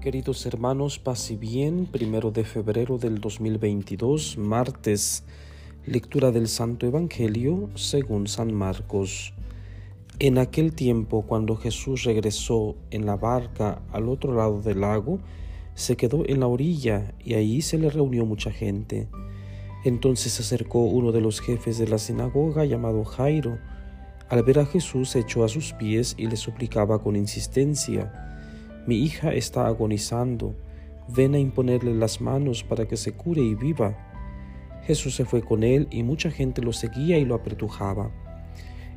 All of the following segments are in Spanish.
Queridos hermanos, paz y bien, primero de febrero del 2022, martes, lectura del Santo Evangelio según San Marcos. En aquel tiempo, cuando Jesús regresó en la barca al otro lado del lago, se quedó en la orilla y ahí se le reunió mucha gente. Entonces se acercó uno de los jefes de la sinagoga llamado Jairo. Al ver a Jesús se echó a sus pies y le suplicaba con insistencia, mi hija está agonizando, ven a imponerle las manos para que se cure y viva. Jesús se fue con él y mucha gente lo seguía y lo apretujaba.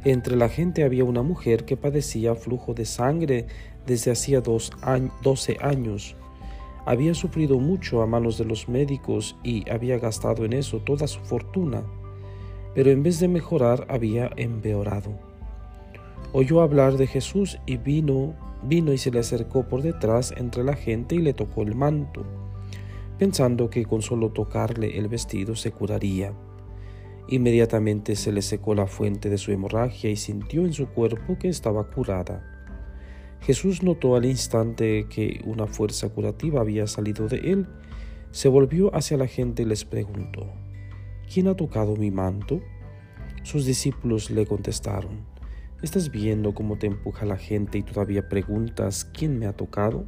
Entre la gente había una mujer que padecía flujo de sangre desde hacía doce años. Había sufrido mucho a manos de los médicos y había gastado en eso toda su fortuna, pero en vez de mejorar había empeorado. Oyó hablar de Jesús y vino Vino y se le acercó por detrás entre la gente y le tocó el manto, pensando que con solo tocarle el vestido se curaría. Inmediatamente se le secó la fuente de su hemorragia y sintió en su cuerpo que estaba curada. Jesús notó al instante que una fuerza curativa había salido de él. Se volvió hacia la gente y les preguntó, ¿quién ha tocado mi manto? Sus discípulos le contestaron, Estás viendo cómo te empuja la gente y todavía preguntas quién me ha tocado.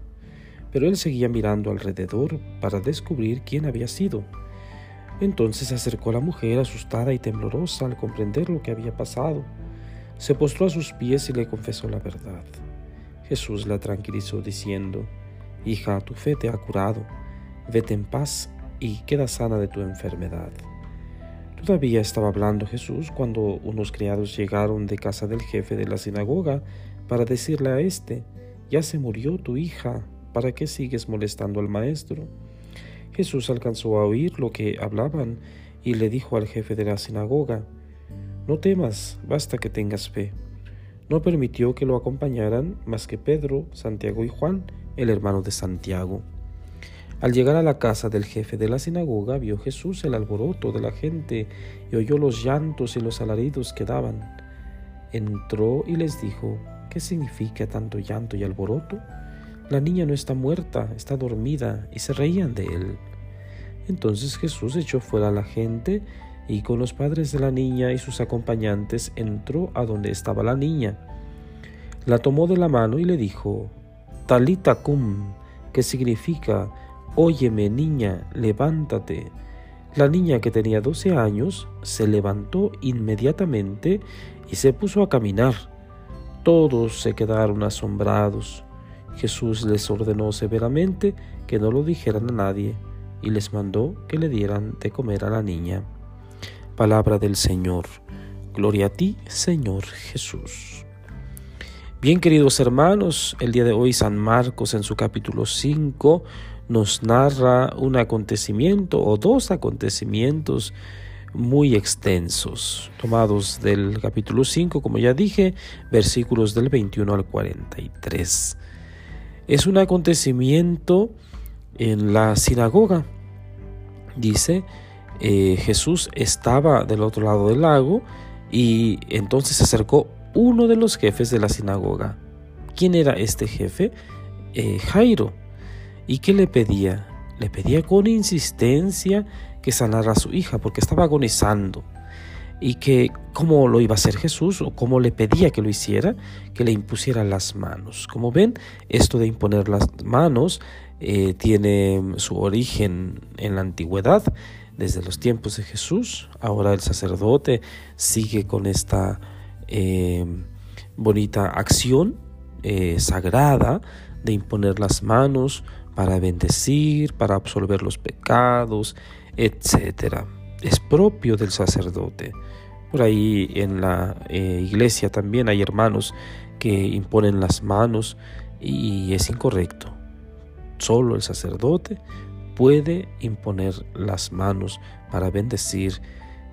Pero él seguía mirando alrededor para descubrir quién había sido. Entonces se acercó a la mujer asustada y temblorosa al comprender lo que había pasado. Se postró a sus pies y le confesó la verdad. Jesús la tranquilizó diciendo, Hija, tu fe te ha curado, vete en paz y queda sana de tu enfermedad. Todavía estaba hablando Jesús cuando unos criados llegaron de casa del jefe de la sinagoga para decirle a éste, ya se murió tu hija, ¿para qué sigues molestando al maestro? Jesús alcanzó a oír lo que hablaban y le dijo al jefe de la sinagoga, no temas, basta que tengas fe. No permitió que lo acompañaran más que Pedro, Santiago y Juan, el hermano de Santiago. Al llegar a la casa del jefe de la sinagoga, vio Jesús el alboroto de la gente y oyó los llantos y los alaridos que daban. Entró y les dijo, ¿qué significa tanto llanto y alboroto? La niña no está muerta, está dormida, y se reían de él. Entonces Jesús echó fuera a la gente y con los padres de la niña y sus acompañantes entró a donde estaba la niña. La tomó de la mano y le dijo, Talita cum, que significa, Óyeme, niña, levántate. La niña que tenía doce años se levantó inmediatamente y se puso a caminar. Todos se quedaron asombrados. Jesús les ordenó severamente que no lo dijeran a nadie y les mandó que le dieran de comer a la niña. Palabra del Señor. Gloria a ti, Señor Jesús. Bien queridos hermanos, el día de hoy San Marcos en su capítulo 5 nos narra un acontecimiento o dos acontecimientos muy extensos, tomados del capítulo 5, como ya dije, versículos del 21 al 43. Es un acontecimiento en la sinagoga. Dice, eh, Jesús estaba del otro lado del lago y entonces se acercó uno de los jefes de la sinagoga. ¿Quién era este jefe? Eh, Jairo. ¿Y qué le pedía? Le pedía con insistencia que sanara a su hija porque estaba agonizando y que cómo lo iba a hacer Jesús o cómo le pedía que lo hiciera, que le impusiera las manos. Como ven, esto de imponer las manos eh, tiene su origen en la antigüedad, desde los tiempos de Jesús. Ahora el sacerdote sigue con esta eh, bonita acción eh, sagrada de imponer las manos para bendecir, para absolver los pecados, etc. Es propio del sacerdote. Por ahí en la eh, iglesia también hay hermanos que imponen las manos y es incorrecto. Solo el sacerdote puede imponer las manos para bendecir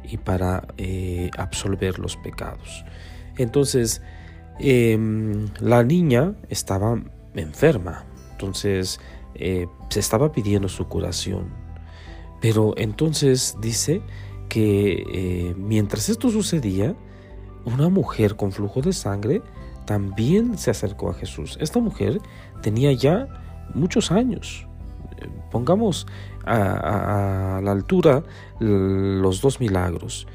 y para eh, absolver los pecados. Entonces, em, la niña estaba enferma. Entonces, eh, se estaba pidiendo su curación. Pero entonces dice que eh, mientras esto sucedía, una mujer con flujo de sangre también se acercó a Jesús. Esta mujer tenía ya muchos años. Pongamos a, la altura los dos milagros.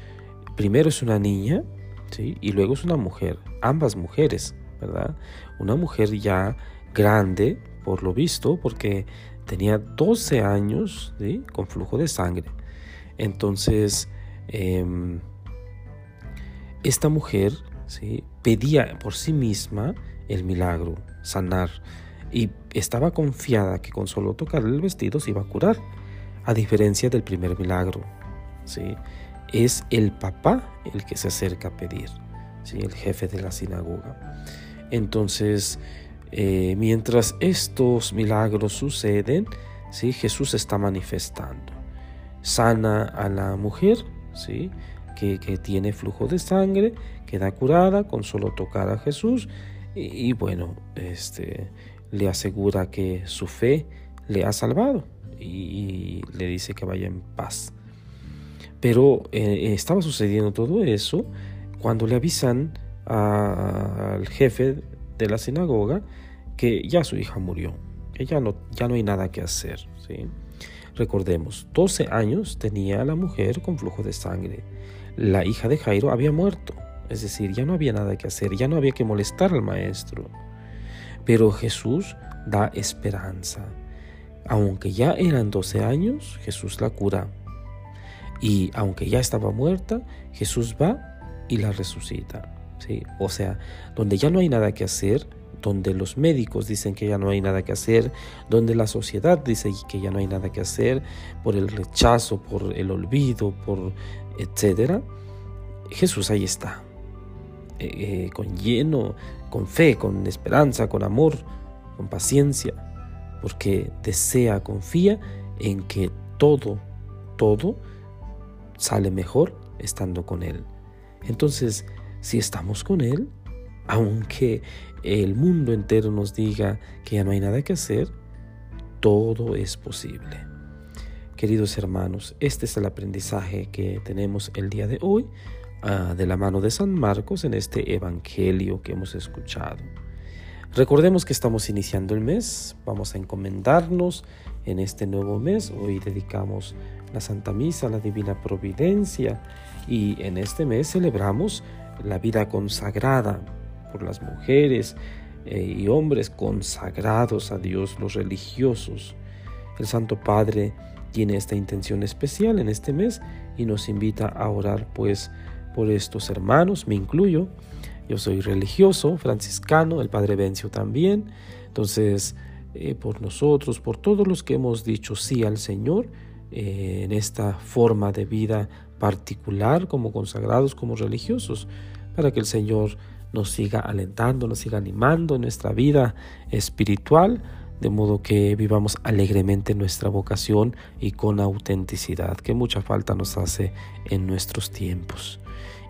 Primero es una niña ¿sí? y luego es una mujer, ambas mujeres, ¿verdad? Una mujer ya grande, por lo visto, porque tenía 12 años con flujo de sangre. Entonces, em, esta mujer pedía por sí misma el milagro, sanar, y estaba confiada que con solo tocar el vestido se iba a curar, a diferencia del primer milagro. ¿sí? Es el papá el que se acerca a pedir, ¿sí? el jefe de la sinagoga. Entonces, eh, mientras estos milagros suceden, ¿sí? Jesús está manifestando. Sana a la mujer, ¿sí? que, tiene flujo de sangre, queda curada con solo tocar a Jesús y, bueno, este, le asegura que su fe le ha salvado y, le dice que vaya en paz. Pero eh, estaba sucediendo todo eso cuando le avisan al jefe de la sinagoga que ya su hija murió, que ya no, ya no hay nada que hacer. ¿sí? Recordemos, 12 años tenía la mujer con flujo de sangre. La hija de Jairo había muerto, es decir, ya no había nada que hacer, ya no había que molestar al maestro. Pero Jesús da esperanza. Aunque ya eran 12 años, Jesús la cura. Y aunque ya estaba muerta, Jesús va y la resucita. O sea, donde ya no hay nada que hacer, donde los médicos dicen que ya no hay nada que hacer, donde la sociedad dice que ya no hay nada que hacer, por el rechazo, por el olvido, por etcétera, Jesús ahí está, eh, eh, con lleno, con fe, con esperanza, con amor, con paciencia, porque desea, confía en que todo, todo sale mejor estando con Él. Entonces, si estamos con Él, aunque el mundo entero nos diga que ya no hay nada que hacer, todo es posible. Queridos hermanos, este es el aprendizaje que tenemos el día de hoy ah, de la mano de San Marcos en este Evangelio que hemos escuchado. Recordemos que estamos iniciando el mes, vamos a encomendarnos en este nuevo mes. Hoy dedicamos la Santa Misa a la Divina Providencia y en este mes celebramos la vida consagrada por las mujeres eh, y hombres consagrados a Dios, los religiosos. El Santo Padre tiene esta intención especial en este mes y nos invita a orar pues por estos hermanos, me incluyo. Yo soy religioso, franciscano, el Padre Vencio también. Entonces, eh, por nosotros, por todos los que hemos dicho sí al Señor eh, en esta forma de vida particular como consagrados, como religiosos, para que el Señor nos siga alentando, nos siga animando en nuestra vida espiritual, de modo que vivamos alegremente nuestra vocación y con autenticidad, que mucha falta nos hace en nuestros tiempos.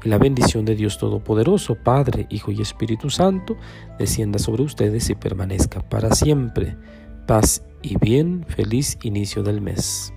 Y la bendición de Dios Todopoderoso, Padre, Hijo y Espíritu Santo, descienda sobre ustedes y permanezca para siempre. Paz y bien, feliz inicio del mes.